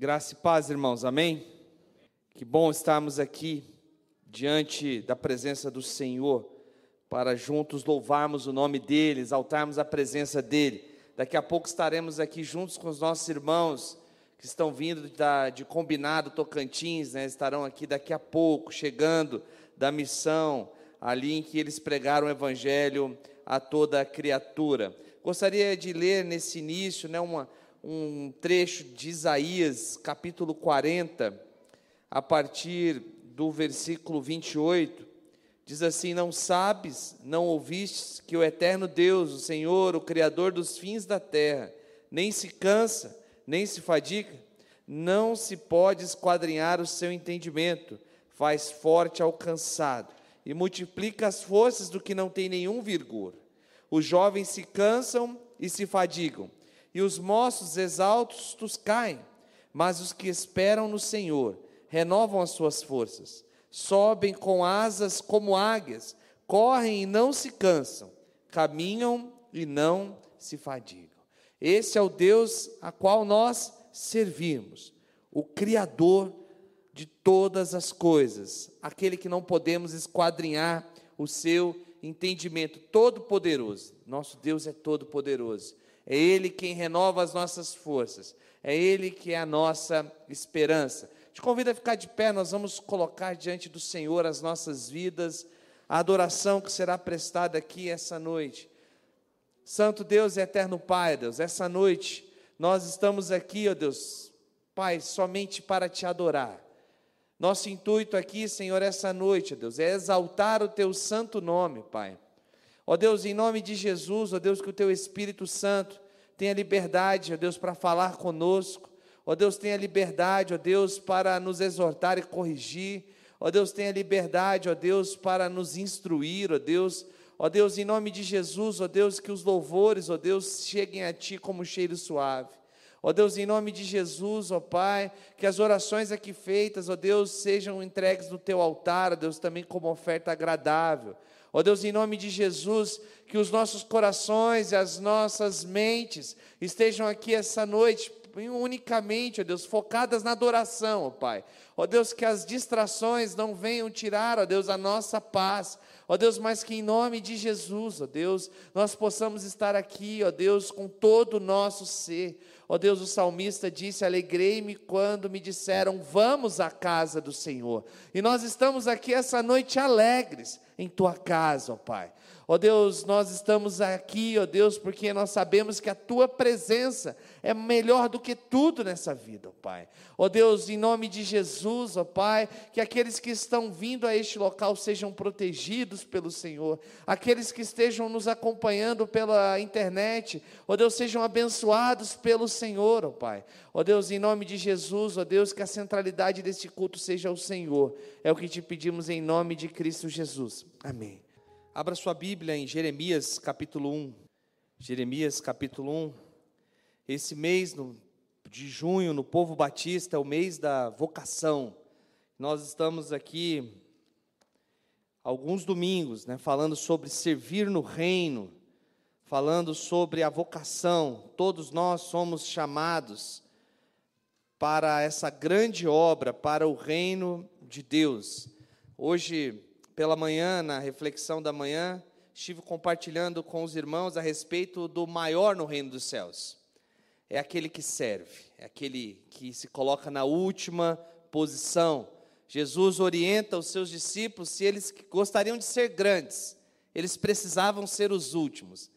Graça e paz, irmãos, amém? Que bom estarmos aqui diante da presença do Senhor, para juntos louvarmos o nome dEle, exaltarmos a presença dEle. Daqui a pouco estaremos aqui juntos com os nossos irmãos que estão vindo da, de Combinado Tocantins, né? estarão aqui daqui a pouco, chegando da missão, ali em que eles pregaram o Evangelho a toda criatura. Gostaria de ler nesse início né, uma, um trecho de Isaías, capítulo 40, a partir do versículo 28. Diz assim: Não sabes, não ouvistes que o eterno Deus, o Senhor, o Criador dos fins da terra, nem se cansa, nem se fadiga, não se pode esquadrinhar o seu entendimento, faz forte ao cansado e multiplica as forças do que não tem nenhum vigor. Os jovens se cansam e se fadigam, e os moços exaltos caem, mas os que esperam no Senhor renovam as suas forças, sobem com asas como águias, correm e não se cansam, caminham e não se fadigam. Esse é o Deus a qual nós servimos, o Criador de todas as coisas, aquele que não podemos esquadrinhar o seu entendimento, todo-poderoso. Nosso Deus é todo-poderoso. É Ele quem renova as nossas forças. É Ele que é a nossa esperança. Te convido a ficar de pé, nós vamos colocar diante do Senhor as nossas vidas, a adoração que será prestada aqui essa noite. Santo Deus e eterno Pai, Deus, essa noite nós estamos aqui, ó Deus, Pai, somente para te adorar. Nosso intuito aqui, Senhor, essa noite, ó Deus, é exaltar o teu santo nome, Pai. Ó Deus, em nome de Jesus, ó Deus, que o teu Espírito Santo tenha liberdade, ó Deus, para falar conosco. Ó Deus, tenha liberdade, ó Deus, para nos exortar e corrigir. Ó Deus, tenha liberdade, ó Deus, para nos instruir, ó Deus. Ó Deus, em nome de Jesus, ó Deus, que os louvores, ó Deus, cheguem a Ti como cheiro suave. Ó Deus, em nome de Jesus, ó Pai, que as orações aqui feitas, ó Deus, sejam entregues no teu altar, ó Deus, também como oferta agradável. Ó Deus, em nome de Jesus, que os nossos corações e as nossas mentes estejam aqui essa noite unicamente, ó Deus, focadas na adoração, ó Pai. Ó Deus, que as distrações não venham tirar, ó Deus, a nossa paz. Ó Deus, mas que em nome de Jesus, ó Deus, nós possamos estar aqui, ó Deus, com todo o nosso ser. Ó Deus, o salmista disse: Alegrei-me quando me disseram, vamos à casa do Senhor. E nós estamos aqui essa noite alegres em tua casa, ó Pai. Ó Deus, nós estamos aqui, ó Deus, porque nós sabemos que a tua presença é melhor do que tudo nessa vida, ó Pai. Ó Deus, em nome de Jesus, ó Pai, que aqueles que estão vindo a este local sejam protegidos pelo Senhor, aqueles que estejam nos acompanhando pela internet, ó Deus, sejam abençoados pelo Senhor, ó Pai. Ó Deus, em nome de Jesus, ó Deus, que a centralidade deste culto seja o Senhor. É o que te pedimos em nome de Cristo Jesus. Amém. Abra sua Bíblia em Jeremias capítulo 1. Jeremias capítulo 1. Esse mês no, de junho, no Povo Batista, é o mês da vocação. Nós estamos aqui alguns domingos, né, falando sobre servir no reino, falando sobre a vocação. Todos nós somos chamados para essa grande obra, para o reino de Deus. Hoje pela manhã, na reflexão da manhã, estive compartilhando com os irmãos a respeito do maior no reino dos céus. É aquele que serve, é aquele que se coloca na última posição. Jesus orienta os seus discípulos se eles gostariam de ser grandes, eles precisavam ser os últimos.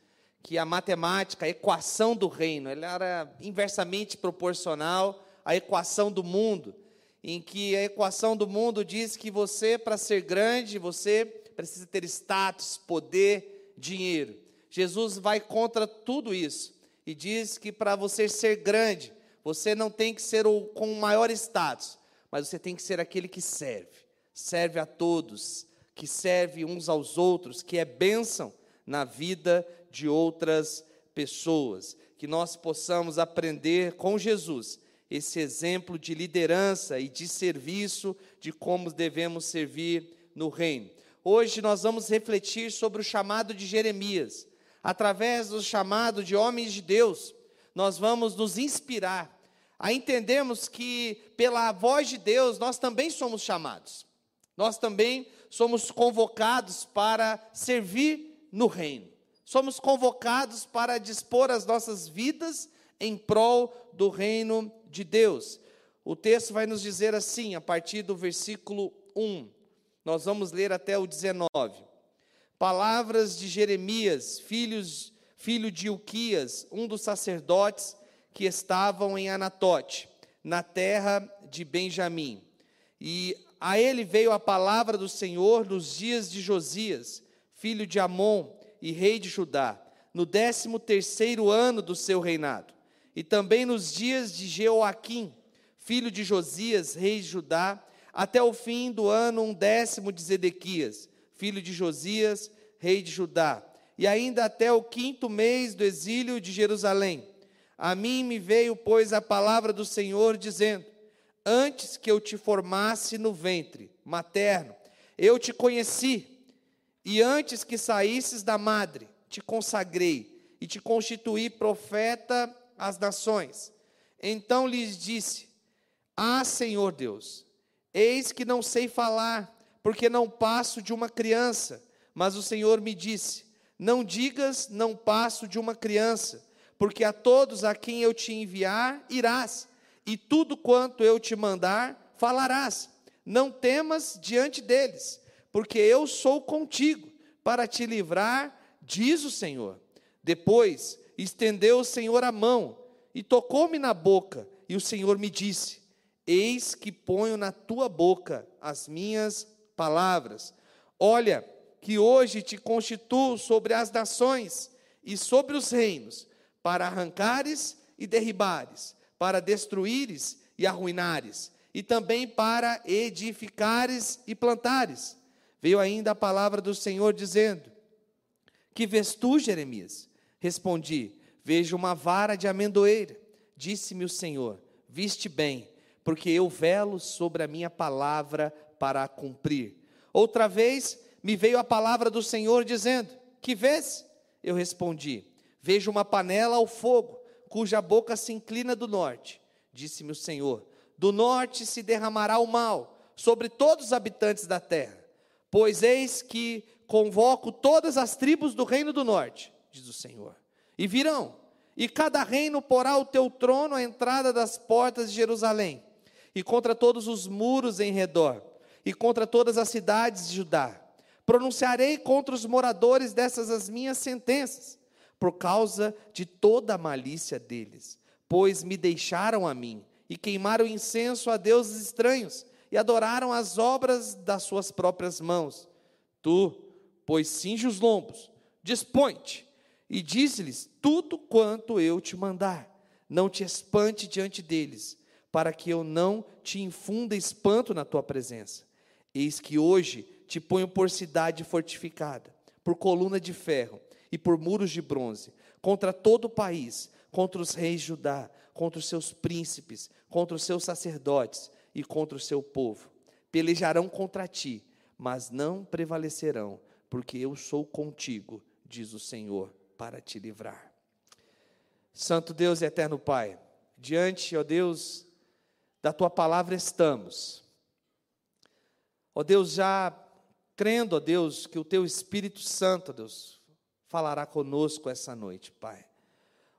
Que a matemática, a equação do reino, ela era inversamente proporcional à equação do mundo em que a equação do mundo diz que você, para ser grande, você precisa ter status, poder, dinheiro. Jesus vai contra tudo isso e diz que para você ser grande, você não tem que ser o com o maior status, mas você tem que ser aquele que serve, serve a todos, que serve uns aos outros, que é bênção na vida de outras pessoas. Que nós possamos aprender com Jesus esse exemplo de liderança e de serviço, de como devemos servir no reino. Hoje nós vamos refletir sobre o chamado de Jeremias. Através do chamado de homens de Deus, nós vamos nos inspirar a entendermos que pela voz de Deus nós também somos chamados. Nós também somos convocados para servir no reino. Somos convocados para dispor as nossas vidas em prol do reino de Deus. O texto vai nos dizer assim, a partir do versículo 1. Nós vamos ler até o 19. Palavras de Jeremias, filhos, filho de Uquias, um dos sacerdotes que estavam em Anatote, na terra de Benjamim. E a ele veio a palavra do Senhor nos dias de Josias, filho de Amon e rei de Judá, no décimo terceiro ano do seu reinado, e também nos dias de Jeoaquim, filho de Josias, rei de Judá, até o fim do ano um décimo de Zedequias, filho de Josias, rei de Judá, e ainda até o quinto mês do exílio de Jerusalém. A mim me veio, pois, a palavra do Senhor, dizendo: Antes que eu te formasse no ventre materno, eu te conheci, e antes que saísses da madre, te consagrei e te constituí profeta às nações. Então lhes disse: Ah, Senhor Deus, eis que não sei falar, porque não passo de uma criança. Mas o Senhor me disse: Não digas, não passo de uma criança porque a todos a quem eu te enviar irás, e tudo quanto eu te mandar falarás. Não temas diante deles, porque eu sou contigo para te livrar, diz o Senhor. Depois estendeu o Senhor a mão e tocou-me na boca, e o Senhor me disse: Eis que ponho na tua boca as minhas palavras. Olha, que hoje te constituo sobre as nações e sobre os reinos para arrancares e derribares, para destruíres e arruinares, e também para edificares e plantares. Veio ainda a palavra do Senhor dizendo: Que vês tu, Jeremias? Respondi: Vejo uma vara de amendoeira. Disse-me o Senhor: Viste bem, porque eu velo sobre a minha palavra para a cumprir. Outra vez me veio a palavra do Senhor dizendo: Que vês? Eu respondi: Vejo uma panela ao fogo, cuja boca se inclina do norte. Disse-me o Senhor: Do norte se derramará o mal sobre todos os habitantes da terra. Pois eis que convoco todas as tribos do reino do norte, diz o Senhor. E virão, e cada reino porá o teu trono à entrada das portas de Jerusalém, e contra todos os muros em redor, e contra todas as cidades de Judá. Pronunciarei contra os moradores dessas as minhas sentenças por causa de toda a malícia deles, pois me deixaram a mim e queimaram incenso a deuses estranhos e adoraram as obras das suas próprias mãos. Tu, pois cinge os lombos, dispõe-te e diz-lhes tudo quanto eu te mandar. Não te espante diante deles, para que eu não te infunda espanto na tua presença. Eis que hoje te ponho por cidade fortificada, por coluna de ferro e por muros de bronze, contra todo o país, contra os reis de Judá, contra os seus príncipes, contra os seus sacerdotes e contra o seu povo. Pelejarão contra ti, mas não prevalecerão, porque eu sou contigo, diz o Senhor, para te livrar. Santo Deus e eterno Pai, diante, ó Deus, da tua palavra estamos. Ó Deus, já crendo, ó Deus, que o teu Espírito Santo, ó Deus, falará conosco essa noite, Pai.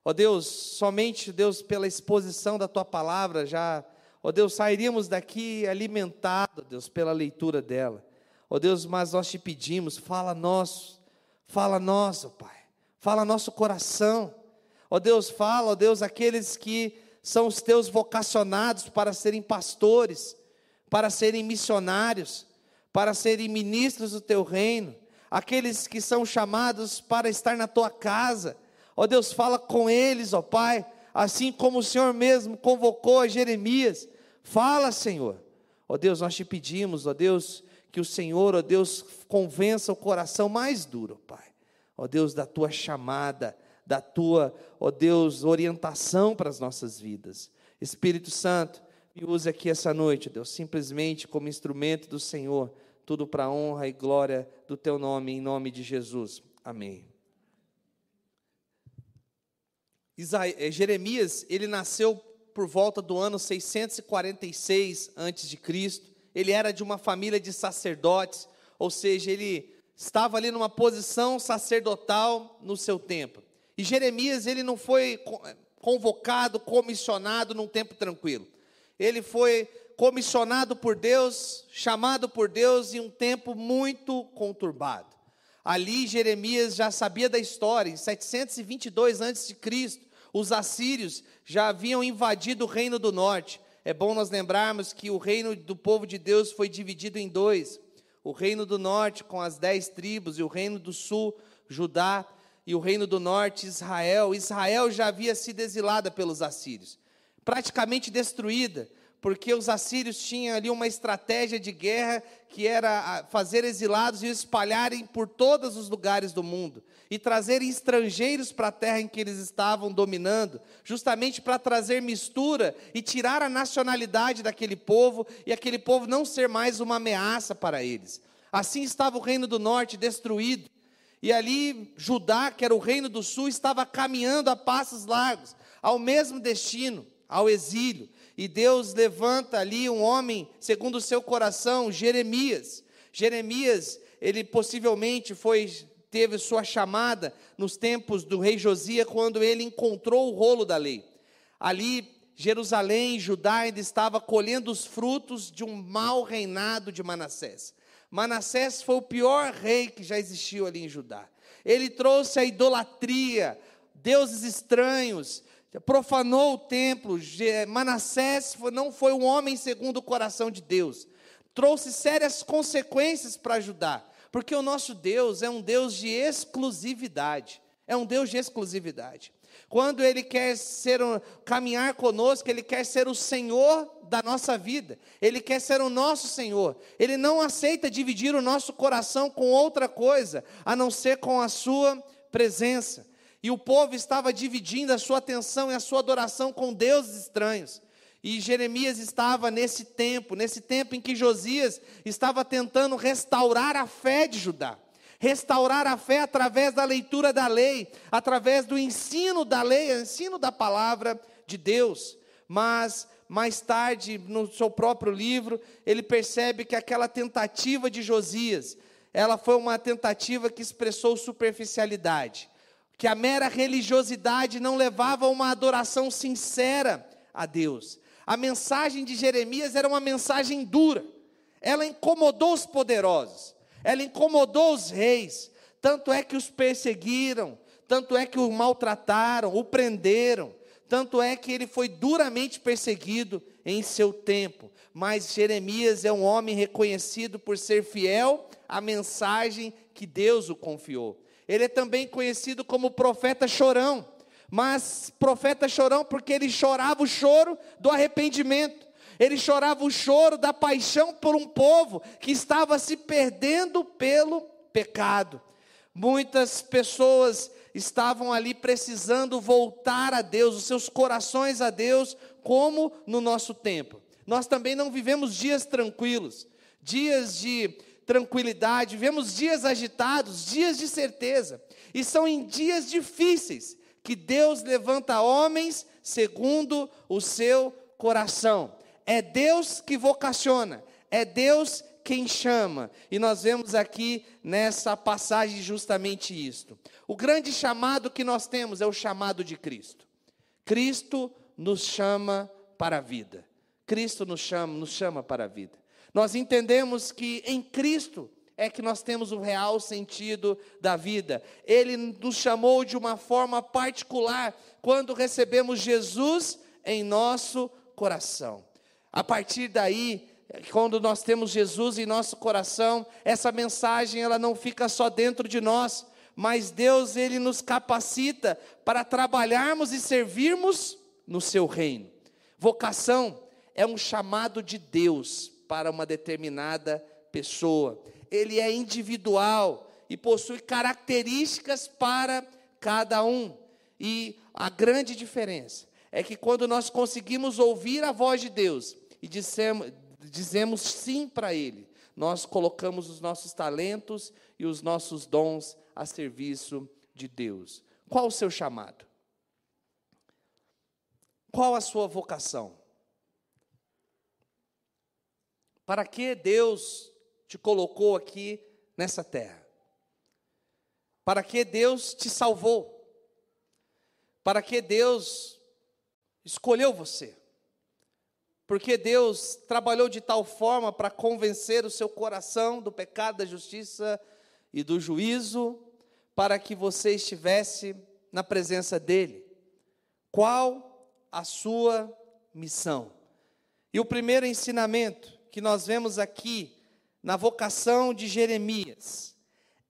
Ó Deus, somente, Deus, pela exposição da tua palavra, já, ó Deus, sairíamos daqui alimentados, Deus, pela leitura dela. Ó Deus, mas nós te pedimos, fala nosso, fala nosso, Pai. Fala nosso coração. Ó Deus, fala, ó Deus, aqueles que são os teus vocacionados para serem pastores, para serem missionários, para serem ministros do teu reino aqueles que são chamados para estar na tua casa. Ó Deus, fala com eles, ó Pai, assim como o Senhor mesmo convocou a Jeremias. Fala, Senhor. Ó Deus, nós te pedimos, ó Deus, que o Senhor, ó Deus, convença o coração mais duro, Pai. Ó Deus, da tua chamada, da tua, ó Deus, orientação para as nossas vidas. Espírito Santo, me use aqui essa noite, Deus, simplesmente como instrumento do Senhor tudo para honra e glória do teu nome, em nome de Jesus. Amém. Jeremias, ele nasceu por volta do ano 646 a.C. Ele era de uma família de sacerdotes, ou seja, ele estava ali numa posição sacerdotal no seu tempo. E Jeremias, ele não foi convocado, comissionado num tempo tranquilo. Ele foi comissionado por Deus, chamado por Deus em um tempo muito conturbado. Ali Jeremias já sabia da história, em 722 a.C., os assírios já haviam invadido o reino do norte. É bom nós lembrarmos que o reino do povo de Deus foi dividido em dois: o reino do norte, com as dez tribos, e o reino do sul, Judá, e o reino do norte, Israel. Israel já havia sido exilada pelos assírios, praticamente destruída porque os assírios tinham ali uma estratégia de guerra que era fazer exilados e espalharem por todos os lugares do mundo e trazerem estrangeiros para a terra em que eles estavam dominando, justamente para trazer mistura e tirar a nacionalidade daquele povo e aquele povo não ser mais uma ameaça para eles. Assim estava o reino do norte destruído. E ali Judá, que era o reino do sul, estava caminhando a passos largos ao mesmo destino, ao exílio e Deus levanta ali um homem segundo o seu coração, Jeremias. Jeremias, ele possivelmente foi teve sua chamada nos tempos do rei Josias, quando ele encontrou o rolo da lei. Ali, Jerusalém, Judá ainda estava colhendo os frutos de um mau reinado de Manassés. Manassés foi o pior rei que já existiu ali em Judá. Ele trouxe a idolatria, deuses estranhos, profanou o templo. Manassés não foi um homem segundo o coração de Deus. Trouxe sérias consequências para Judá, porque o nosso Deus é um Deus de exclusividade. É um Deus de exclusividade. Quando Ele quer ser um, caminhar conosco, Ele quer ser o Senhor da nossa vida. Ele quer ser o nosso Senhor. Ele não aceita dividir o nosso coração com outra coisa, a não ser com a Sua presença. E o povo estava dividindo a sua atenção e a sua adoração com deuses estranhos. E Jeremias estava nesse tempo, nesse tempo em que Josias estava tentando restaurar a fé de Judá. Restaurar a fé através da leitura da lei, através do ensino da lei, ensino da palavra de Deus. Mas mais tarde, no seu próprio livro, ele percebe que aquela tentativa de Josias, ela foi uma tentativa que expressou superficialidade que a mera religiosidade não levava a uma adoração sincera a Deus. A mensagem de Jeremias era uma mensagem dura, ela incomodou os poderosos, ela incomodou os reis, tanto é que os perseguiram, tanto é que o maltrataram, o prenderam, tanto é que ele foi duramente perseguido em seu tempo. Mas Jeremias é um homem reconhecido por ser fiel à mensagem que Deus o confiou. Ele é também conhecido como profeta chorão, mas profeta chorão porque ele chorava o choro do arrependimento. Ele chorava o choro da paixão por um povo que estava se perdendo pelo pecado. Muitas pessoas estavam ali precisando voltar a Deus, os seus corações a Deus, como no nosso tempo. Nós também não vivemos dias tranquilos, dias de tranquilidade, vivemos dias agitados, dias de certeza, e são em dias difíceis que Deus levanta homens segundo o seu coração. É Deus que vocaciona, é Deus quem chama, e nós vemos aqui nessa passagem justamente isto. O grande chamado que nós temos é o chamado de Cristo. Cristo nos chama para a vida. Cristo nos chama, nos chama para a vida. Nós entendemos que em Cristo é que nós temos o real sentido da vida. Ele nos chamou de uma forma particular quando recebemos Jesus em nosso coração. A partir daí, quando nós temos Jesus em nosso coração, essa mensagem ela não fica só dentro de nós, mas Deus ele nos capacita para trabalharmos e servirmos no seu reino. Vocação é um chamado de Deus para uma determinada pessoa. Ele é individual e possui características para cada um. E a grande diferença é que quando nós conseguimos ouvir a voz de Deus e dissemos, dizemos sim para Ele, nós colocamos os nossos talentos e os nossos dons a serviço de Deus. Qual o seu chamado? Qual a sua vocação? Para que Deus te colocou aqui nessa terra? Para que Deus te salvou? Para que Deus escolheu você? Porque Deus trabalhou de tal forma para convencer o seu coração do pecado, da justiça e do juízo, para que você estivesse na presença dEle. Qual a sua missão? E o primeiro ensinamento que nós vemos aqui na vocação de Jeremias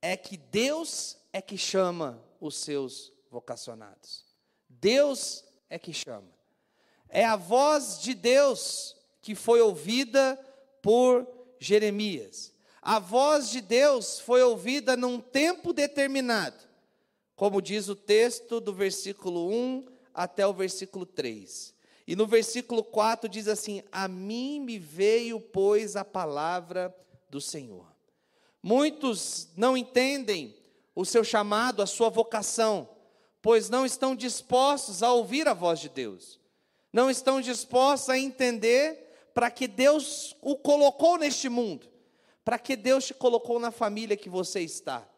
é que Deus é que chama os seus vocacionados. Deus é que chama. É a voz de Deus que foi ouvida por Jeremias. A voz de Deus foi ouvida num tempo determinado, como diz o texto do versículo 1 até o versículo 3. E no versículo 4 diz assim: A mim me veio, pois, a palavra do Senhor. Muitos não entendem o seu chamado, a sua vocação, pois não estão dispostos a ouvir a voz de Deus, não estão dispostos a entender para que Deus o colocou neste mundo, para que Deus te colocou na família que você está,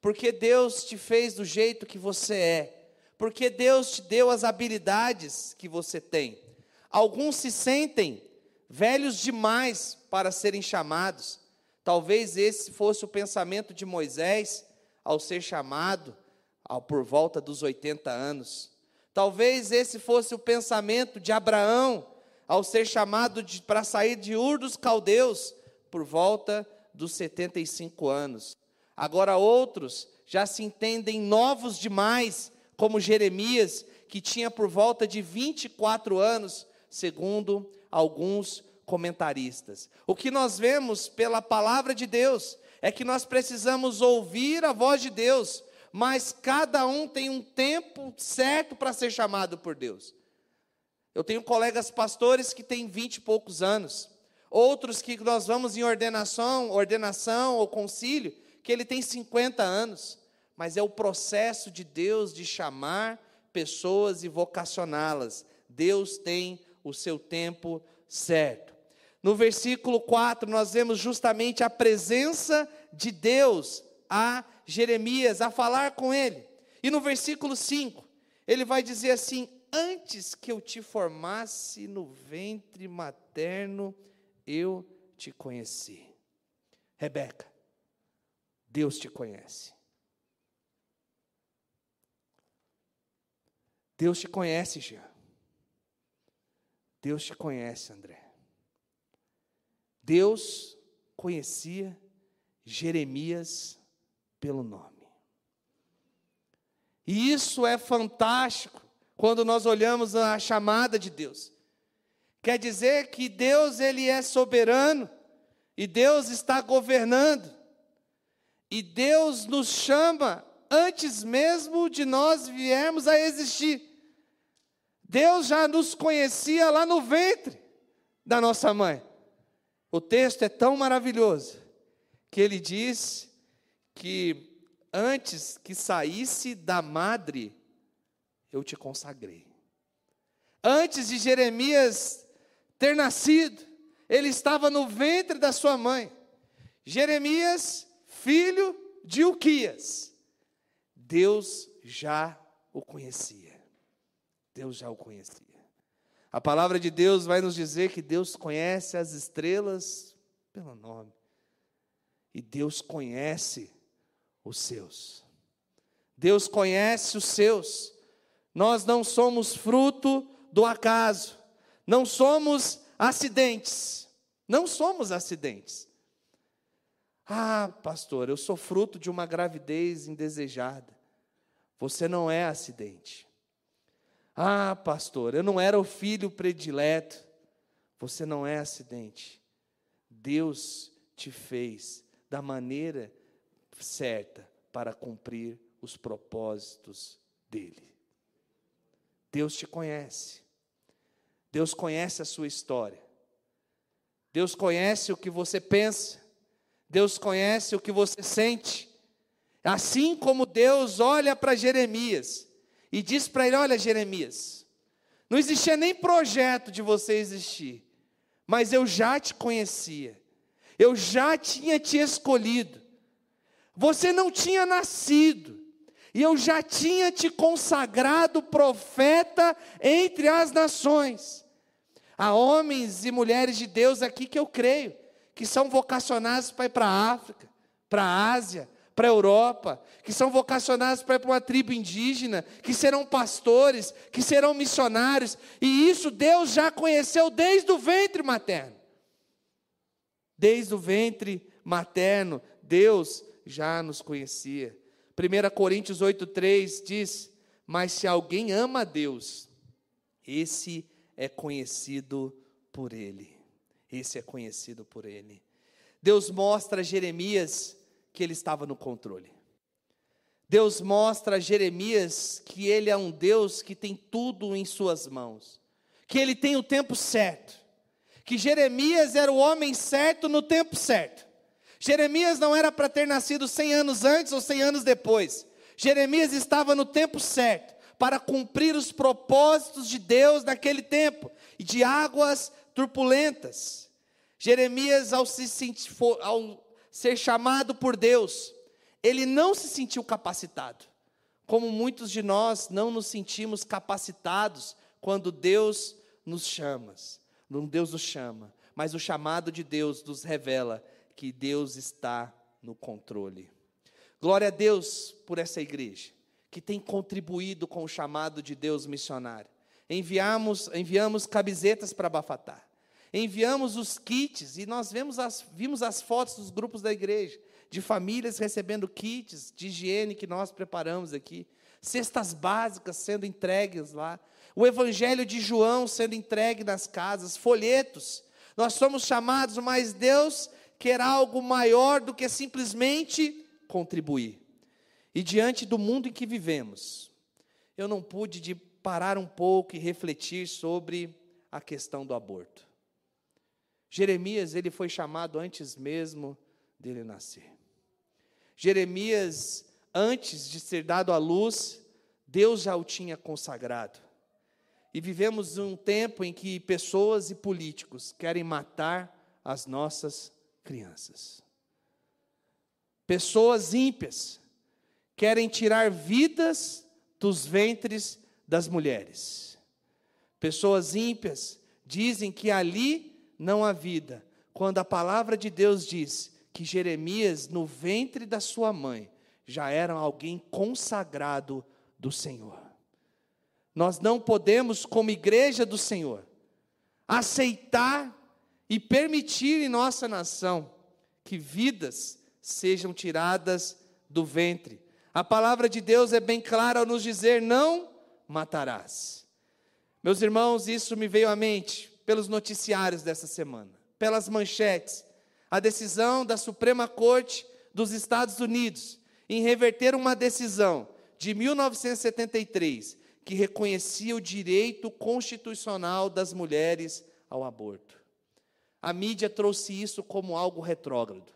porque Deus te fez do jeito que você é porque Deus te deu as habilidades que você tem. Alguns se sentem velhos demais para serem chamados. Talvez esse fosse o pensamento de Moisés ao ser chamado ao, por volta dos 80 anos. Talvez esse fosse o pensamento de Abraão ao ser chamado para sair de Ur dos Caldeus por volta dos 75 anos. Agora outros já se entendem novos demais como Jeremias, que tinha por volta de 24 anos, segundo alguns comentaristas. O que nós vemos pela palavra de Deus é que nós precisamos ouvir a voz de Deus, mas cada um tem um tempo certo para ser chamado por Deus. Eu tenho colegas pastores que têm vinte e poucos anos, outros que nós vamos em ordenação, ordenação ou concílio, que ele tem 50 anos mas é o processo de Deus de chamar pessoas e vocacioná-las. Deus tem o seu tempo certo. No versículo 4, nós vemos justamente a presença de Deus a Jeremias, a falar com ele. E no versículo 5, ele vai dizer assim: Antes que eu te formasse no ventre materno, eu te conheci. Rebeca, Deus te conhece. Deus te conhece, Jean. Deus te conhece, André. Deus conhecia Jeremias pelo nome. E isso é fantástico quando nós olhamos a chamada de Deus. Quer dizer que Deus ele é soberano e Deus está governando. E Deus nos chama antes mesmo de nós viermos a existir. Deus já nos conhecia lá no ventre da nossa mãe. O texto é tão maravilhoso que ele diz que antes que saísse da madre, eu te consagrei. Antes de Jeremias ter nascido, ele estava no ventre da sua mãe. Jeremias, filho de Uquias. Deus já o conhecia. Deus já o conhecia. A palavra de Deus vai nos dizer que Deus conhece as estrelas pelo nome. E Deus conhece os seus. Deus conhece os seus. Nós não somos fruto do acaso. Não somos acidentes. Não somos acidentes. Ah, pastor, eu sou fruto de uma gravidez indesejada. Você não é acidente. Ah, pastor, eu não era o filho predileto. Você não é acidente. Deus te fez da maneira certa para cumprir os propósitos dele. Deus te conhece. Deus conhece a sua história. Deus conhece o que você pensa. Deus conhece o que você sente. Assim como Deus olha para Jeremias e diz para ele: Olha, Jeremias, Não existia nem projeto de você existir, mas eu já te conhecia, eu já tinha te escolhido. Você não tinha nascido, e eu já tinha te consagrado profeta entre as nações. Há homens e mulheres de Deus aqui que eu creio, que são vocacionados para ir para a África, para a Ásia, para a Europa, que são vocacionados para uma tribo indígena, que serão pastores, que serão missionários, e isso Deus já conheceu desde o ventre materno. Desde o ventre materno, Deus já nos conhecia. 1 Coríntios 8,3 diz: Mas se alguém ama a Deus, esse é conhecido por Ele. Esse é conhecido por Ele. Deus mostra a Jeremias que ele estava no controle. Deus mostra a Jeremias que ele é um Deus que tem tudo em suas mãos, que ele tem o tempo certo, que Jeremias era o homem certo no tempo certo. Jeremias não era para ter nascido 100 anos antes ou 100 anos depois. Jeremias estava no tempo certo para cumprir os propósitos de Deus naquele tempo e de águas turbulentas. Jeremias, ao, se sentir, ao ser chamado por Deus, ele não se sentiu capacitado, como muitos de nós não nos sentimos capacitados quando Deus nos chama. Deus nos chama, mas o chamado de Deus nos revela que Deus está no controle. Glória a Deus por essa igreja, que tem contribuído com o chamado de Deus missionário. Enviamos, enviamos camisetas para Bafatá. Enviamos os kits e nós vemos as, vimos as fotos dos grupos da igreja, de famílias recebendo kits de higiene que nós preparamos aqui, cestas básicas sendo entregues lá, o evangelho de João sendo entregue nas casas, folhetos. Nós somos chamados, mas Deus quer algo maior do que simplesmente contribuir. E diante do mundo em que vivemos, eu não pude de parar um pouco e refletir sobre a questão do aborto. Jeremias, ele foi chamado antes mesmo dele nascer. Jeremias, antes de ser dado à luz, Deus já o tinha consagrado. E vivemos um tempo em que pessoas e políticos querem matar as nossas crianças. Pessoas ímpias querem tirar vidas dos ventres das mulheres. Pessoas ímpias dizem que ali não há vida, quando a palavra de Deus diz que Jeremias, no ventre da sua mãe, já era alguém consagrado do Senhor. Nós não podemos, como igreja do Senhor, aceitar e permitir em nossa nação que vidas sejam tiradas do ventre. A palavra de Deus é bem clara ao nos dizer: não matarás. Meus irmãos, isso me veio à mente pelos noticiários dessa semana, pelas manchetes. A decisão da Suprema Corte dos Estados Unidos em reverter uma decisão de 1973 que reconhecia o direito constitucional das mulheres ao aborto. A mídia trouxe isso como algo retrógrado.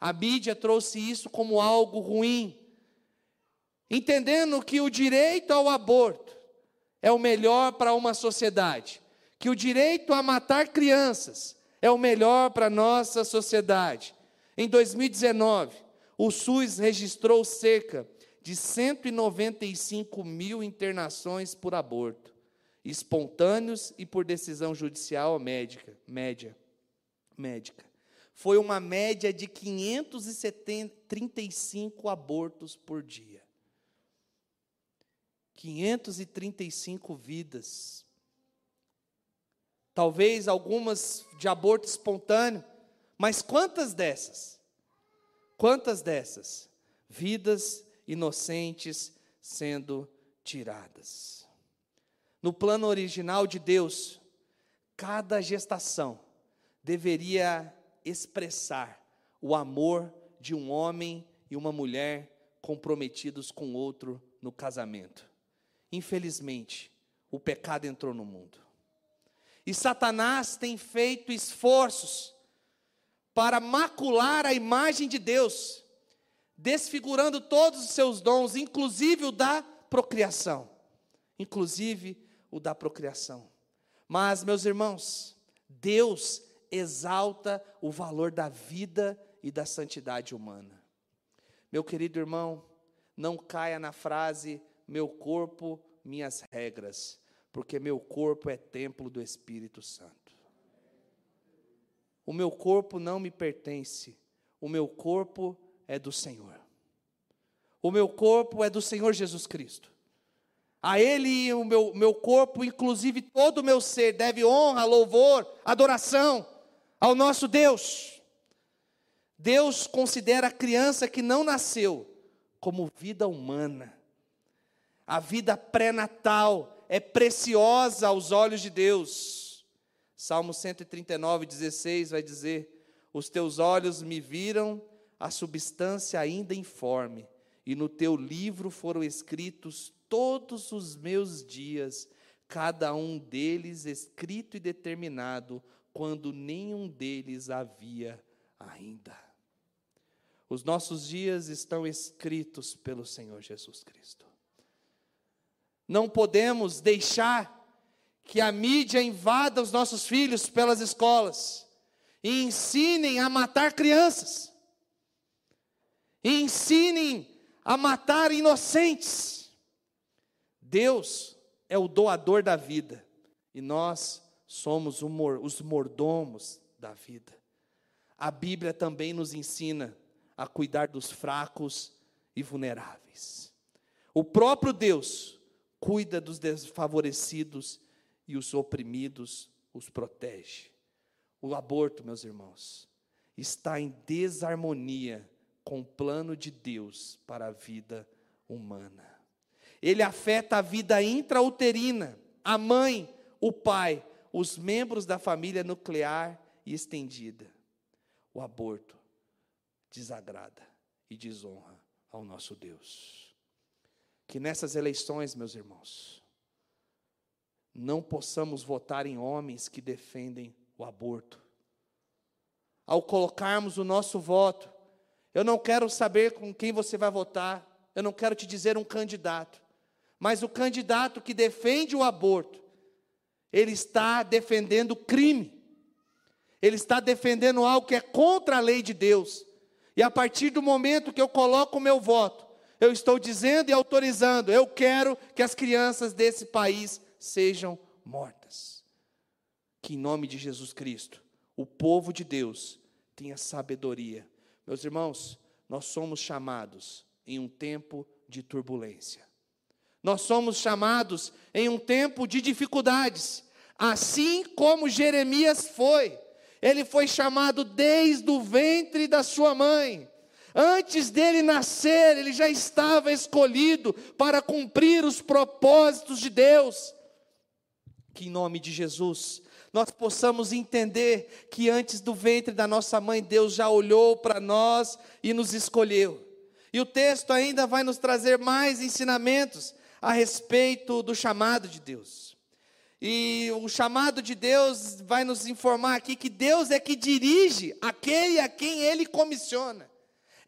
A mídia trouxe isso como algo ruim. Entendendo que o direito ao aborto é o melhor para uma sociedade, que o direito a matar crianças é o melhor para a nossa sociedade. Em 2019, o SUS registrou cerca de 195 mil internações por aborto espontâneos e por decisão judicial médica, média, médica. Foi uma média de 535 abortos por dia. 535 vidas. Talvez algumas de aborto espontâneo, mas quantas dessas? Quantas dessas? Vidas inocentes sendo tiradas. No plano original de Deus, cada gestação deveria expressar o amor de um homem e uma mulher comprometidos com outro no casamento. Infelizmente, o pecado entrou no mundo. E Satanás tem feito esforços para macular a imagem de Deus, desfigurando todos os seus dons, inclusive o da procriação, inclusive o da procriação. Mas, meus irmãos, Deus exalta o valor da vida e da santidade humana. Meu querido irmão, não caia na frase meu corpo, minhas regras, porque meu corpo é templo do Espírito Santo. O meu corpo não me pertence, o meu corpo é do Senhor. O meu corpo é do Senhor Jesus Cristo. A Ele o meu, meu corpo, inclusive todo o meu ser, deve honra, louvor, adoração ao nosso Deus. Deus considera a criança que não nasceu como vida humana. A vida pré-natal é preciosa aos olhos de Deus. Salmo 139, 16 vai dizer: Os teus olhos me viram a substância ainda informe, e no teu livro foram escritos todos os meus dias, cada um deles escrito e determinado, quando nenhum deles havia ainda. Os nossos dias estão escritos pelo Senhor Jesus Cristo. Não podemos deixar que a mídia invada os nossos filhos pelas escolas e ensinem a matar crianças, e ensinem a matar inocentes. Deus é o doador da vida e nós somos os mordomos da vida. A Bíblia também nos ensina a cuidar dos fracos e vulneráveis. O próprio Deus cuida dos desfavorecidos e os oprimidos os protege. O aborto, meus irmãos, está em desarmonia com o plano de Deus para a vida humana. Ele afeta a vida intrauterina, a mãe, o pai, os membros da família nuclear e estendida. O aborto desagrada e desonra ao nosso Deus. Que nessas eleições, meus irmãos, não possamos votar em homens que defendem o aborto. Ao colocarmos o nosso voto, eu não quero saber com quem você vai votar, eu não quero te dizer um candidato, mas o candidato que defende o aborto, ele está defendendo crime, ele está defendendo algo que é contra a lei de Deus, e a partir do momento que eu coloco o meu voto, eu estou dizendo e autorizando, eu quero que as crianças desse país sejam mortas. Que em nome de Jesus Cristo, o povo de Deus tenha sabedoria. Meus irmãos, nós somos chamados em um tempo de turbulência. Nós somos chamados em um tempo de dificuldades, assim como Jeremias foi. Ele foi chamado desde o ventre da sua mãe. Antes dele nascer, ele já estava escolhido para cumprir os propósitos de Deus que em nome de Jesus nós possamos entender que antes do ventre da nossa mãe, Deus já olhou para nós e nos escolheu. E o texto ainda vai nos trazer mais ensinamentos a respeito do chamado de Deus. E o chamado de Deus vai nos informar aqui que Deus é que dirige aquele a quem ele comissiona.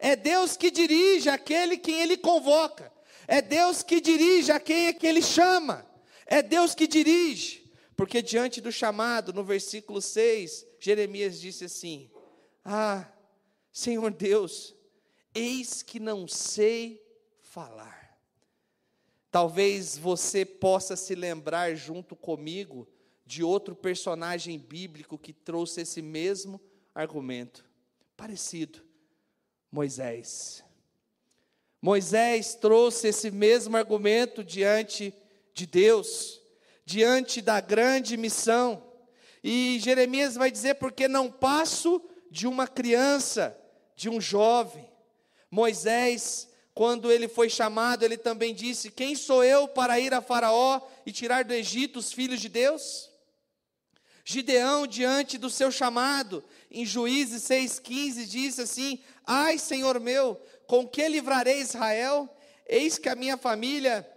É Deus que dirige aquele quem ele convoca. É Deus que dirige a quem é que ele chama. É Deus que dirige. Porque diante do chamado, no versículo 6, Jeremias disse assim: Ah, Senhor Deus, eis que não sei falar. Talvez você possa se lembrar junto comigo de outro personagem bíblico que trouxe esse mesmo argumento, parecido, Moisés. Moisés trouxe esse mesmo argumento diante de Deus diante da grande missão. E Jeremias vai dizer: porque não passo de uma criança, de um jovem. Moisés, quando ele foi chamado, ele também disse: Quem sou eu para ir a Faraó e tirar do Egito os filhos de Deus? Gideão, diante do seu chamado, em Juízes 6,15, disse assim: Ai, Senhor meu, com que livrarei Israel? Eis que a minha família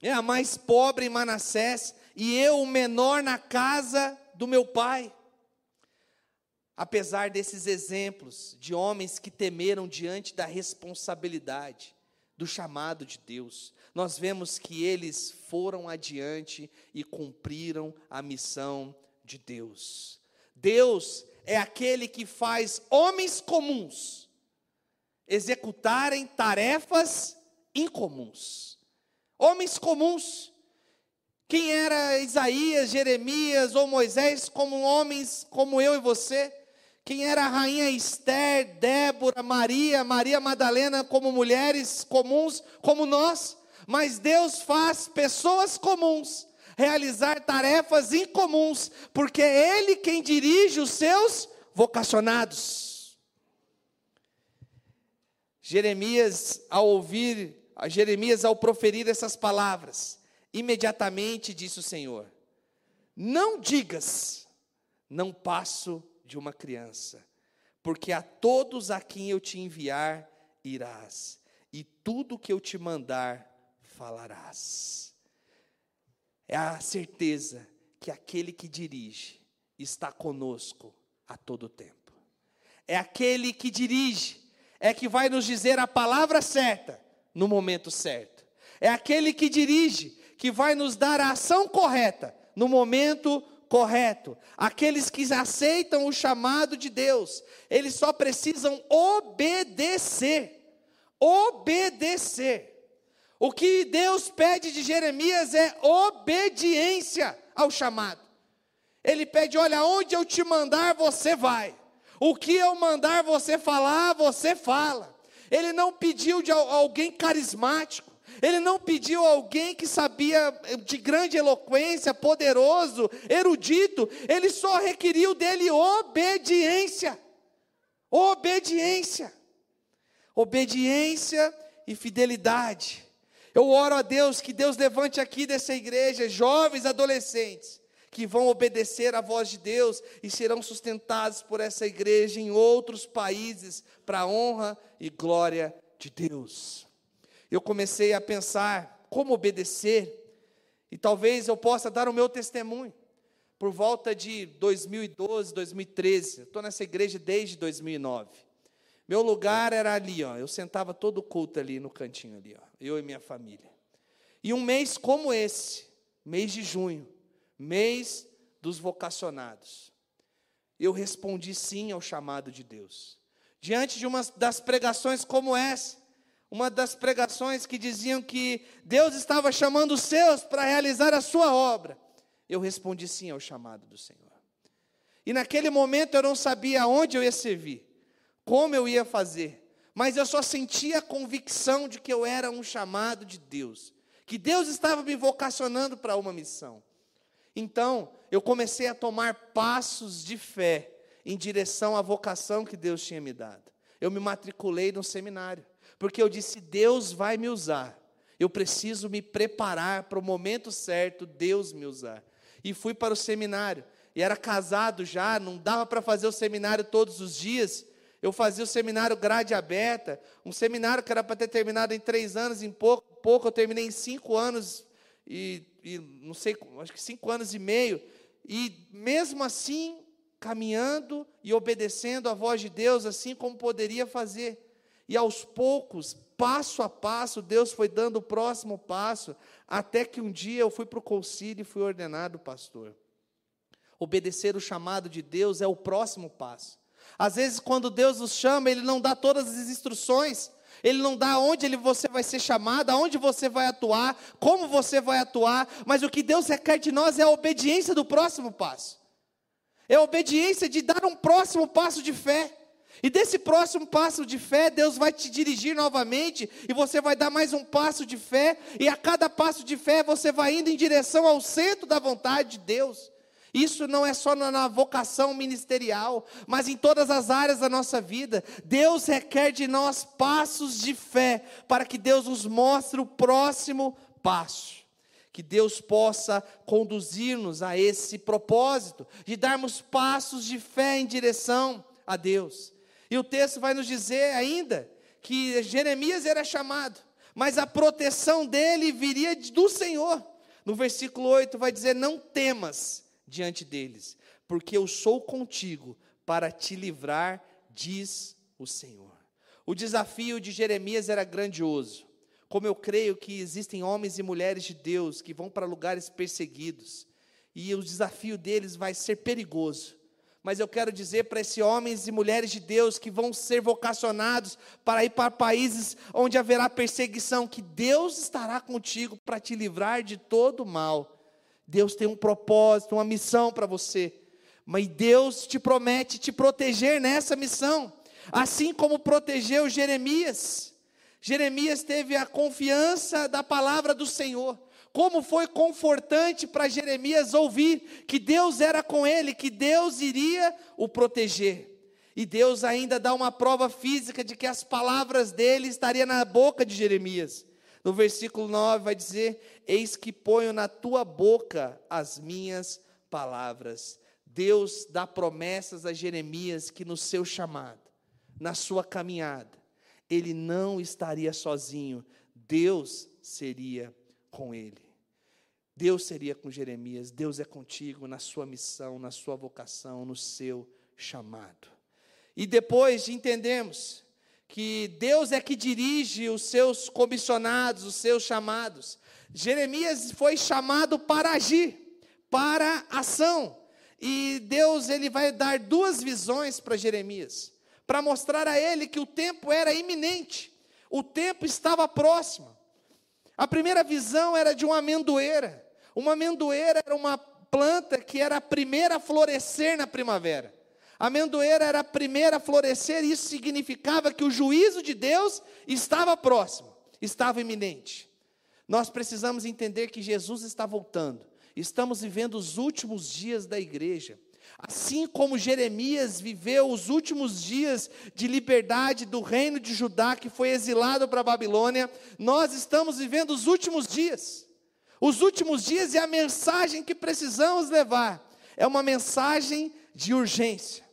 é a mais pobre em Manassés, e eu o menor na casa do meu pai. Apesar desses exemplos de homens que temeram diante da responsabilidade, do chamado de Deus, nós vemos que eles foram adiante e cumpriram a missão de Deus. Deus é aquele que faz homens comuns executarem tarefas incomuns. Homens comuns. Quem era Isaías, Jeremias ou Moisés como homens como eu e você? Quem era a rainha Esther, Débora, Maria, Maria Madalena como mulheres comuns como nós? Mas Deus faz pessoas comuns realizar tarefas incomuns, porque é Ele quem dirige os seus vocacionados. Jeremias, ao ouvir, Jeremias, ao proferir essas palavras, imediatamente disse o Senhor: Não digas, não passo de uma criança, porque a todos a quem eu te enviar irás, e tudo que eu te mandar falarás. É a certeza que aquele que dirige está conosco a todo tempo. É aquele que dirige, é que vai nos dizer a palavra certa no momento certo. É aquele que dirige, que vai nos dar a ação correta no momento correto. Aqueles que aceitam o chamado de Deus, eles só precisam obedecer. Obedecer. O que Deus pede de Jeremias é obediência ao chamado. Ele pede: olha, onde eu te mandar, você vai. O que eu mandar você falar, você fala. Ele não pediu de alguém carismático. Ele não pediu alguém que sabia de grande eloquência, poderoso, erudito. Ele só requeriu dele obediência. Obediência. Obediência e fidelidade. Eu oro a Deus que Deus levante aqui dessa igreja jovens adolescentes que vão obedecer à voz de Deus e serão sustentados por essa igreja em outros países para a honra e glória de Deus. Eu comecei a pensar como obedecer e talvez eu possa dar o meu testemunho. Por volta de 2012, 2013, estou nessa igreja desde 2009. Meu lugar era ali, ó. Eu sentava todo culto ali no cantinho ali, ó. Eu e minha família. E um mês como esse, mês de junho, mês dos vocacionados, eu respondi sim ao chamado de Deus. Diante de uma das pregações como essa, uma das pregações que diziam que Deus estava chamando os seus para realizar a sua obra, eu respondi sim ao chamado do Senhor. E naquele momento eu não sabia aonde eu ia servir como eu ia fazer, mas eu só sentia a convicção de que eu era um chamado de Deus, que Deus estava me vocacionando para uma missão. Então, eu comecei a tomar passos de fé em direção à vocação que Deus tinha me dado. Eu me matriculei no seminário, porque eu disse: Deus vai me usar. Eu preciso me preparar para o momento certo, Deus me usar. E fui para o seminário. E era casado já, não dava para fazer o seminário todos os dias eu fazia o seminário grade aberta, um seminário que era para ter terminado em três anos, em pouco, pouco eu terminei em cinco anos, e, e não sei, acho que cinco anos e meio, e mesmo assim, caminhando e obedecendo a voz de Deus, assim como poderia fazer. E aos poucos, passo a passo, Deus foi dando o próximo passo, até que um dia eu fui para o concílio e fui ordenado pastor. Obedecer o chamado de Deus é o próximo passo. Às vezes, quando Deus nos chama, Ele não dá todas as instruções, Ele não dá onde ele, você vai ser chamado, aonde você vai atuar, como você vai atuar, mas o que Deus requer de nós é a obediência do próximo passo, é a obediência de dar um próximo passo de fé. E desse próximo passo de fé, Deus vai te dirigir novamente, e você vai dar mais um passo de fé, e a cada passo de fé você vai indo em direção ao centro da vontade de Deus. Isso não é só na vocação ministerial, mas em todas as áreas da nossa vida. Deus requer de nós passos de fé, para que Deus nos mostre o próximo passo. Que Deus possa conduzir-nos a esse propósito, de darmos passos de fé em direção a Deus. E o texto vai nos dizer ainda que Jeremias era chamado, mas a proteção dele viria do Senhor. No versículo 8 vai dizer: Não temas diante deles, porque eu sou contigo para te livrar, diz o Senhor. O desafio de Jeremias era grandioso, como eu creio que existem homens e mulheres de Deus que vão para lugares perseguidos, e o desafio deles vai ser perigoso. Mas eu quero dizer para esses homens e mulheres de Deus que vão ser vocacionados para ir para países onde haverá perseguição, que Deus estará contigo para te livrar de todo mal. Deus tem um propósito, uma missão para você. Mas Deus te promete te proteger nessa missão, assim como protegeu Jeremias. Jeremias teve a confiança da palavra do Senhor. Como foi confortante para Jeremias ouvir que Deus era com ele, que Deus iria o proteger. E Deus ainda dá uma prova física de que as palavras dele estariam na boca de Jeremias. No versículo 9 vai dizer: Eis que ponho na tua boca as minhas palavras. Deus dá promessas a Jeremias que no seu chamado, na sua caminhada, ele não estaria sozinho, Deus seria com ele. Deus seria com Jeremias, Deus é contigo na sua missão, na sua vocação, no seu chamado. E depois de que Deus é que dirige os seus comissionados, os seus chamados, Jeremias foi chamado para agir, para ação. E Deus ele vai dar duas visões para Jeremias, para mostrar a ele que o tempo era iminente, o tempo estava próximo. A primeira visão era de uma amendoeira. Uma amendoeira era uma planta que era a primeira a florescer na primavera. A amendoeira era a primeira a florescer, e isso significava que o juízo de Deus estava próximo, estava iminente. Nós precisamos entender que Jesus está voltando. Estamos vivendo os últimos dias da igreja. Assim como Jeremias viveu os últimos dias de liberdade do reino de Judá, que foi exilado para a Babilônia, nós estamos vivendo os últimos dias. Os últimos dias é a mensagem que precisamos levar, é uma mensagem de urgência.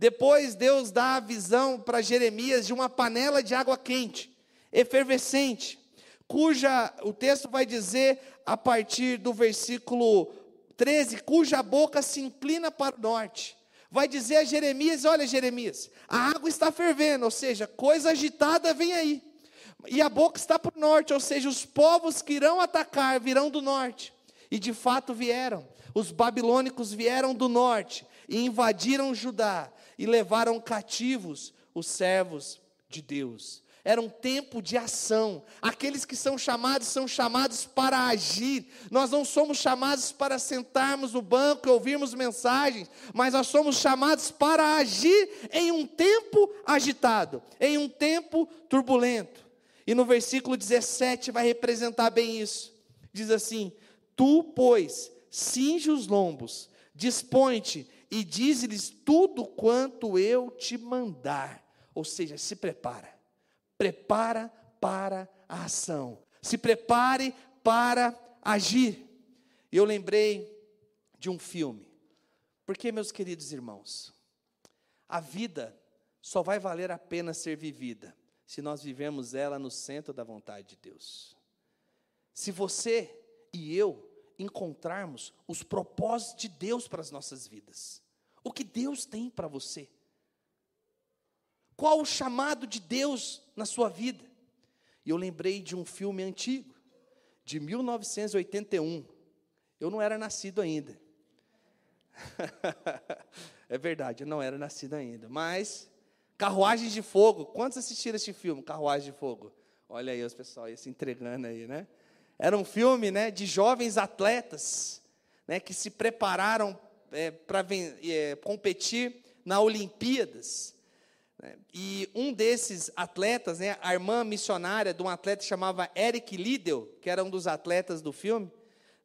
Depois Deus dá a visão para Jeremias de uma panela de água quente, efervescente, cuja o texto vai dizer a partir do versículo 13, cuja boca se inclina para o norte. Vai dizer a Jeremias: Olha, Jeremias, a água está fervendo, ou seja, coisa agitada vem aí. E a boca está para o norte, ou seja, os povos que irão atacar virão do norte. E de fato vieram. Os babilônicos vieram do norte e invadiram Judá e levaram cativos os servos de Deus. Era um tempo de ação. Aqueles que são chamados são chamados para agir. Nós não somos chamados para sentarmos no banco e ouvirmos mensagens, mas nós somos chamados para agir em um tempo agitado, em um tempo turbulento. E no versículo 17 vai representar bem isso. Diz assim: Tu, pois, cinge os lombos, dispõe-te e diz-lhes tudo quanto eu te mandar. Ou seja, se prepara prepara para a ação. Se prepare para agir. Eu lembrei de um filme. Porque, meus queridos irmãos, a vida só vai valer a pena ser vivida se nós vivemos ela no centro da vontade de Deus. Se você e eu encontrarmos os propósitos de Deus para as nossas vidas, o que Deus tem para você. Qual o chamado de Deus na sua vida? E eu lembrei de um filme antigo, de 1981. Eu não era nascido ainda. é verdade, eu não era nascido ainda. Mas, Carruagens de Fogo. Quantos assistiram esse filme, Carruagem de Fogo? Olha aí os pessoal aí se entregando aí, né? Era um filme né, de jovens atletas né, que se prepararam é, para é, competir na Olimpíadas. Né? E um desses atletas, né, a irmã missionária de um atleta chamava Eric Liddell, que era um dos atletas do filme,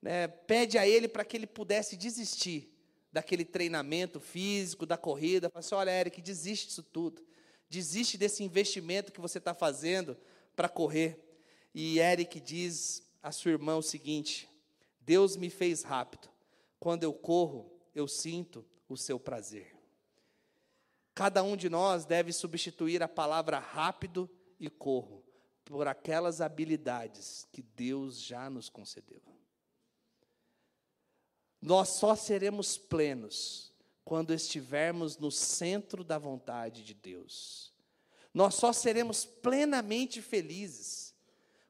né, pede a ele para que ele pudesse desistir daquele treinamento físico, da corrida. Fala assim: olha, Eric, desiste disso tudo. Desiste desse investimento que você está fazendo para correr. E Eric diz à sua irmã o seguinte: Deus me fez rápido. Quando eu corro, eu sinto o seu prazer. Cada um de nós deve substituir a palavra rápido e corro por aquelas habilidades que Deus já nos concedeu. Nós só seremos plenos quando estivermos no centro da vontade de Deus. Nós só seremos plenamente felizes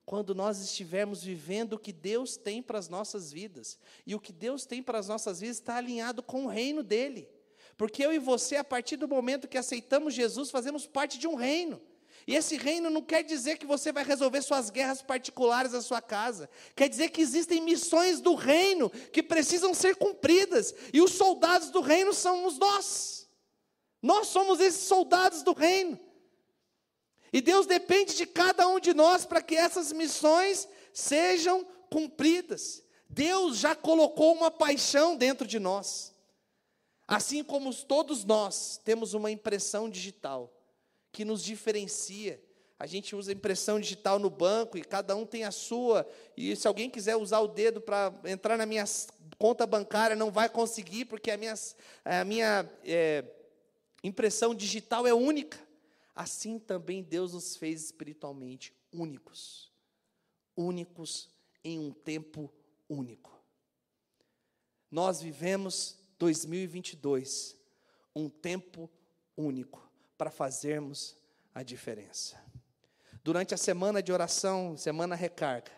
quando nós estivermos vivendo o que Deus tem para as nossas vidas. E o que Deus tem para as nossas vidas está alinhado com o reino dele. Porque eu e você, a partir do momento que aceitamos Jesus, fazemos parte de um reino. E esse reino não quer dizer que você vai resolver suas guerras particulares na sua casa. Quer dizer que existem missões do reino que precisam ser cumpridas. E os soldados do reino somos nós. Nós somos esses soldados do reino. E Deus depende de cada um de nós para que essas missões sejam cumpridas. Deus já colocou uma paixão dentro de nós. Assim como todos nós temos uma impressão digital que nos diferencia. A gente usa impressão digital no banco e cada um tem a sua. E se alguém quiser usar o dedo para entrar na minha conta bancária, não vai conseguir, porque a minha, a minha é, impressão digital é única assim também Deus nos fez espiritualmente únicos. Únicos em um tempo único. Nós vivemos 2022, um tempo único para fazermos a diferença. Durante a semana de oração, semana recarga,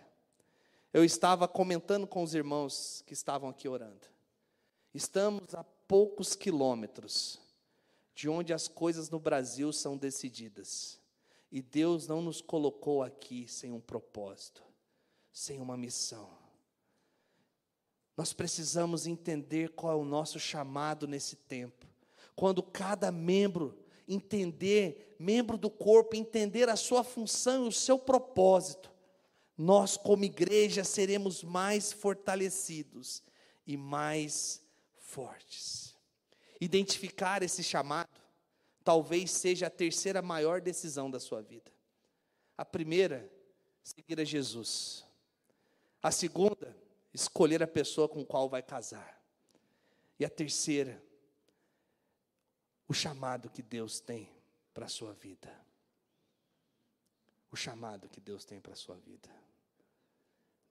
eu estava comentando com os irmãos que estavam aqui orando. Estamos a poucos quilômetros de onde as coisas no Brasil são decididas. E Deus não nos colocou aqui sem um propósito, sem uma missão. Nós precisamos entender qual é o nosso chamado nesse tempo. Quando cada membro entender, membro do corpo, entender a sua função e o seu propósito, nós, como igreja, seremos mais fortalecidos e mais fortes. Identificar esse chamado talvez seja a terceira maior decisão da sua vida. A primeira, seguir a Jesus. A segunda, escolher a pessoa com qual vai casar. E a terceira, o chamado que Deus tem para a sua vida. O chamado que Deus tem para a sua vida.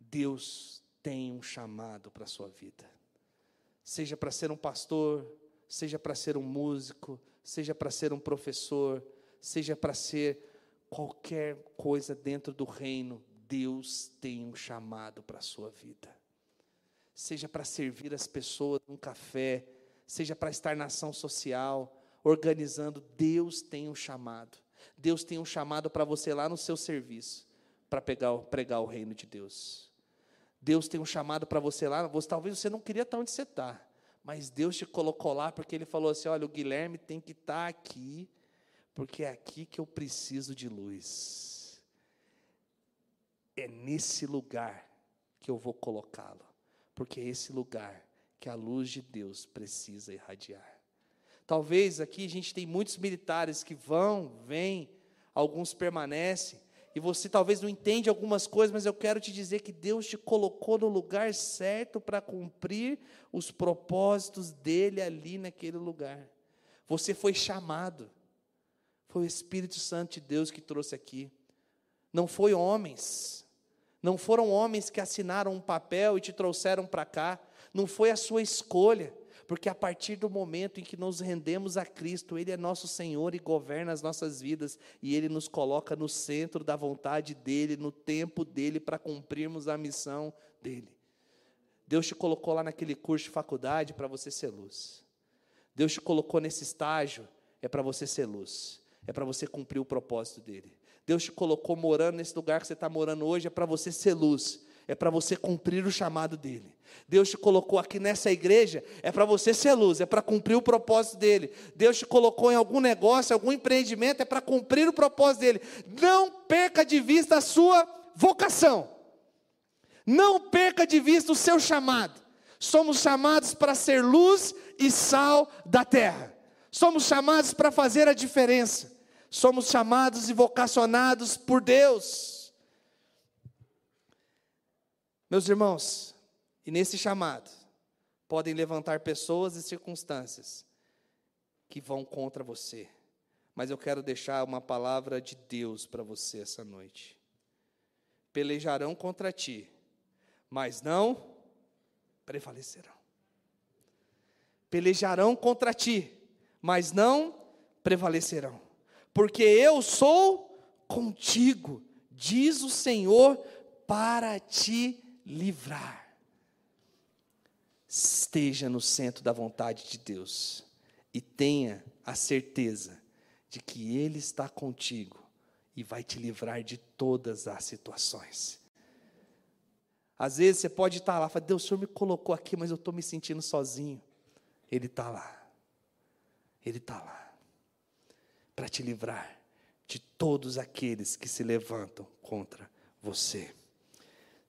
Deus tem um chamado para a sua vida. Seja para ser um pastor, seja para ser um músico, seja para ser um professor, seja para ser qualquer coisa dentro do reino, Deus tem um chamado para a sua vida. Seja para servir as pessoas num café, seja para estar na ação social, organizando, Deus tem um chamado. Deus tem um chamado para você lá no seu serviço, para pegar, pregar o reino de Deus. Deus tem um chamado para você lá, você, talvez você não queria estar onde você está, mas Deus te colocou lá porque Ele falou assim: olha, o Guilherme tem que estar tá aqui, porque é aqui que eu preciso de luz. É nesse lugar que eu vou colocá-lo, porque é esse lugar que a luz de Deus precisa irradiar. Talvez aqui a gente tem muitos militares que vão, vêm, alguns permanecem, e você talvez não entende algumas coisas, mas eu quero te dizer que Deus te colocou no lugar certo para cumprir os propósitos dele ali naquele lugar. Você foi chamado. Foi o Espírito Santo de Deus que trouxe aqui. Não foi homens. Não foram homens que assinaram um papel e te trouxeram para cá. Não foi a sua escolha porque a partir do momento em que nos rendemos a Cristo, Ele é nosso Senhor e governa as nossas vidas, e Ele nos coloca no centro da vontade dEle, no tempo dEle, para cumprirmos a missão dEle. Deus te colocou lá naquele curso de faculdade para você ser luz. Deus te colocou nesse estágio, é para você ser luz, é para você cumprir o propósito dEle. Deus te colocou morando nesse lugar que você está morando hoje, é para você ser luz, é para você cumprir o chamado dele. Deus te colocou aqui nessa igreja, é para você ser luz, é para cumprir o propósito dele. Deus te colocou em algum negócio, algum empreendimento, é para cumprir o propósito dele. Não perca de vista a sua vocação. Não perca de vista o seu chamado. Somos chamados para ser luz e sal da terra. Somos chamados para fazer a diferença. Somos chamados e vocacionados por Deus. Meus irmãos, e nesse chamado, podem levantar pessoas e circunstâncias que vão contra você, mas eu quero deixar uma palavra de Deus para você essa noite. Pelejarão contra ti, mas não prevalecerão. Pelejarão contra ti, mas não prevalecerão, porque eu sou contigo, diz o Senhor, para te livrar. Esteja no centro da vontade de Deus e tenha a certeza de que Ele está contigo e vai te livrar de todas as situações. Às vezes você pode estar lá, fala, Deus, o Senhor me colocou aqui, mas eu estou me sentindo sozinho. Ele está lá. Ele está lá. Para te livrar de todos aqueles que se levantam contra você.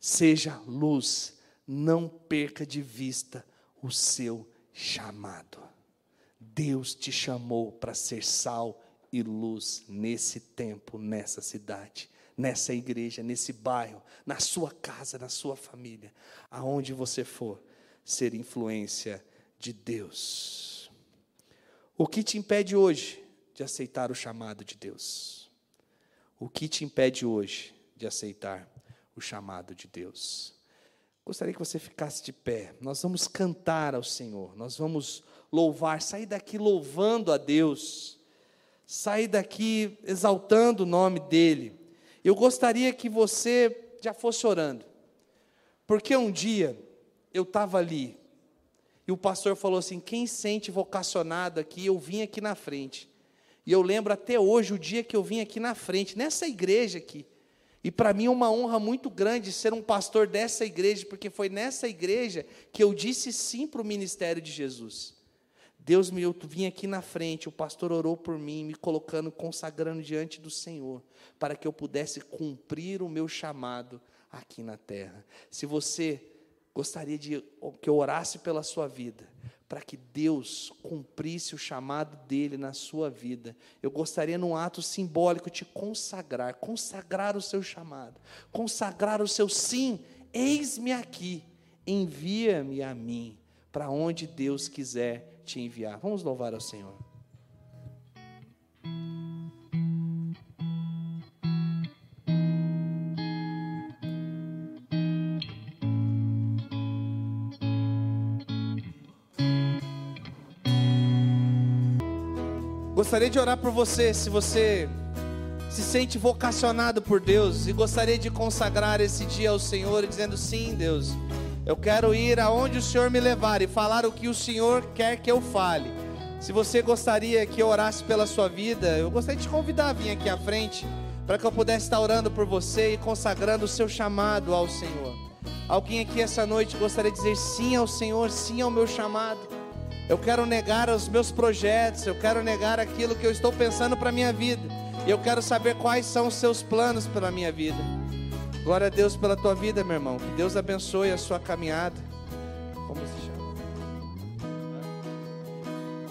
Seja luz, não perca de vista o seu chamado. Deus te chamou para ser sal e luz nesse tempo, nessa cidade, nessa igreja, nesse bairro, na sua casa, na sua família, aonde você for, ser influência de Deus. O que te impede hoje de aceitar o chamado de Deus? O que te impede hoje de aceitar o chamado de Deus? Gostaria que você ficasse de pé. Nós vamos cantar ao Senhor. Nós vamos louvar, sair daqui louvando a Deus. Sair daqui exaltando o nome dele. Eu gostaria que você já fosse orando. Porque um dia eu estava ali e o pastor falou assim: quem sente vocacionado aqui, eu vim aqui na frente. E eu lembro até hoje o dia que eu vim aqui na frente, nessa igreja aqui. E para mim é uma honra muito grande ser um pastor dessa igreja, porque foi nessa igreja que eu disse sim para o ministério de Jesus. Deus me eu vim aqui na frente, o pastor orou por mim, me colocando, consagrando diante do Senhor, para que eu pudesse cumprir o meu chamado aqui na terra. Se você gostaria de que eu orasse pela sua vida, para que Deus cumprisse o chamado dele na sua vida. Eu gostaria, num ato simbólico, te consagrar, consagrar o seu chamado, consagrar o seu sim, eis-me aqui, envia-me a mim, para onde Deus quiser te enviar. Vamos louvar ao Senhor. Gostaria de orar por você, se você se sente vocacionado por Deus e gostaria de consagrar esse dia ao Senhor, dizendo: Sim, Deus, eu quero ir aonde o Senhor me levar e falar o que o Senhor quer que eu fale. Se você gostaria que eu orasse pela sua vida, eu gostaria de te convidar a vir aqui à frente, para que eu pudesse estar orando por você e consagrando o seu chamado ao Senhor. Alguém aqui essa noite gostaria de dizer sim ao Senhor, sim ao meu chamado. Eu quero negar os meus projetos, eu quero negar aquilo que eu estou pensando para a minha vida. E eu quero saber quais são os seus planos pela minha vida. Glória a Deus pela tua vida, meu irmão. Que Deus abençoe a sua caminhada. Como se chama?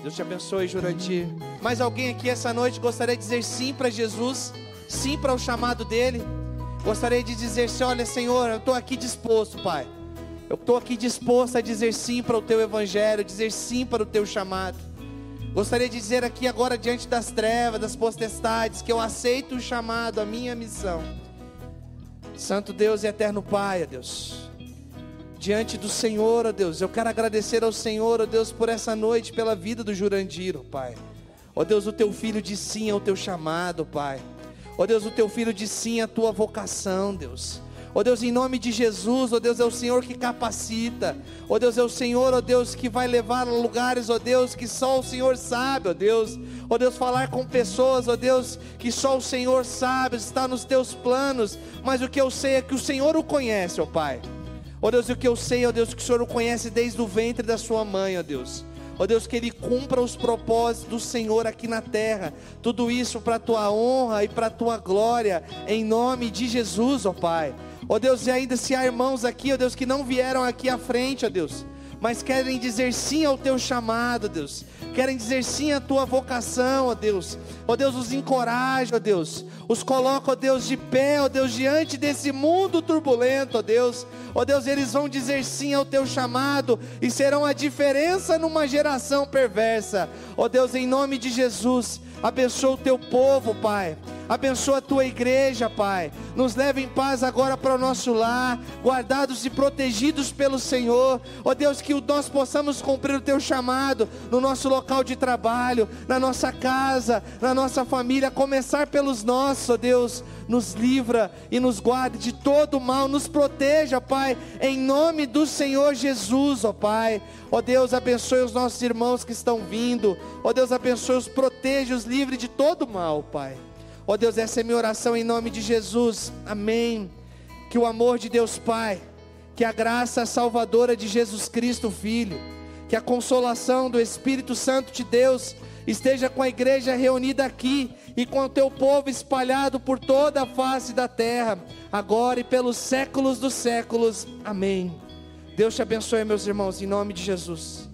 Deus te abençoe, Jurandir. Mais alguém aqui essa noite gostaria de dizer sim para Jesus? Sim para o chamado dele? Gostaria de dizer: Olha, Senhor, eu estou aqui disposto, Pai. Eu estou aqui disposto a dizer sim para o teu evangelho, dizer sim para o teu chamado. Gostaria de dizer aqui agora, diante das trevas, das potestades, que eu aceito o chamado, a minha missão. Santo Deus e eterno Pai, ó Deus. Diante do Senhor, ó Deus, eu quero agradecer ao Senhor, ó Deus, por essa noite, pela vida do Jurandir, ó Pai. Ó Deus, o teu filho disse sim ao teu chamado, Pai. Ó Deus, o teu filho disse sim à tua vocação, Deus. Ó oh Deus, em nome de Jesus, ó oh Deus, é o Senhor que capacita. Ó oh Deus, é o Senhor, ó Deus, que vai levar a lugares, ó Deus, que só o Senhor sabe, ó Deus. Ó Deus, falar com pessoas, ó Deus, que só o Senhor sabe, está nos teus planos. Mas o que eu sei é que o Senhor o conhece, ó Pai. Ó Deus, o que eu sei, ó Deus, que o Senhor o conhece desde o ventre da sua mãe, ó Deus. Ó Deus, que Ele cumpra os propósitos do Senhor aqui na terra. Tudo isso para a tua honra e para a tua glória, em nome de Jesus, ó Pai. Ó Deus, e ainda se há irmãos aqui, ó Deus, que não vieram aqui à frente, ó Deus, mas querem dizer sim ao teu chamado, Deus. Querem dizer sim à tua vocação, ó Deus. Ó Deus, os encoraja, ó Deus. Os coloca, ó Deus, de pé, ó Deus, diante desse mundo turbulento, ó Deus. Ó Deus, eles vão dizer sim ao teu chamado e serão a diferença numa geração perversa. Ó Deus, em nome de Jesus, abençoa o teu povo, Pai. Abençoa a tua igreja, Pai. Nos leva em paz agora para o nosso lar, guardados e protegidos pelo Senhor. Ó oh Deus, que nós possamos cumprir o teu chamado no nosso local de trabalho, na nossa casa, na nossa família, começar pelos nossos, ó oh Deus. nos livra e nos guarde de todo mal, nos proteja, Pai, em nome do Senhor Jesus, ó Pai. Ó Deus, abençoe os nossos irmãos que estão vindo. Ó Deus, abençoe os, proteja os livre de todo mal, Pai. Ó Deus, essa é minha oração em nome de Jesus. Amém. Que o amor de Deus Pai, que a graça salvadora de Jesus Cristo, Filho, que a consolação do Espírito Santo de Deus esteja com a igreja reunida aqui e com o teu povo espalhado por toda a face da terra, agora e pelos séculos dos séculos. Amém. Deus te abençoe, meus irmãos, em nome de Jesus.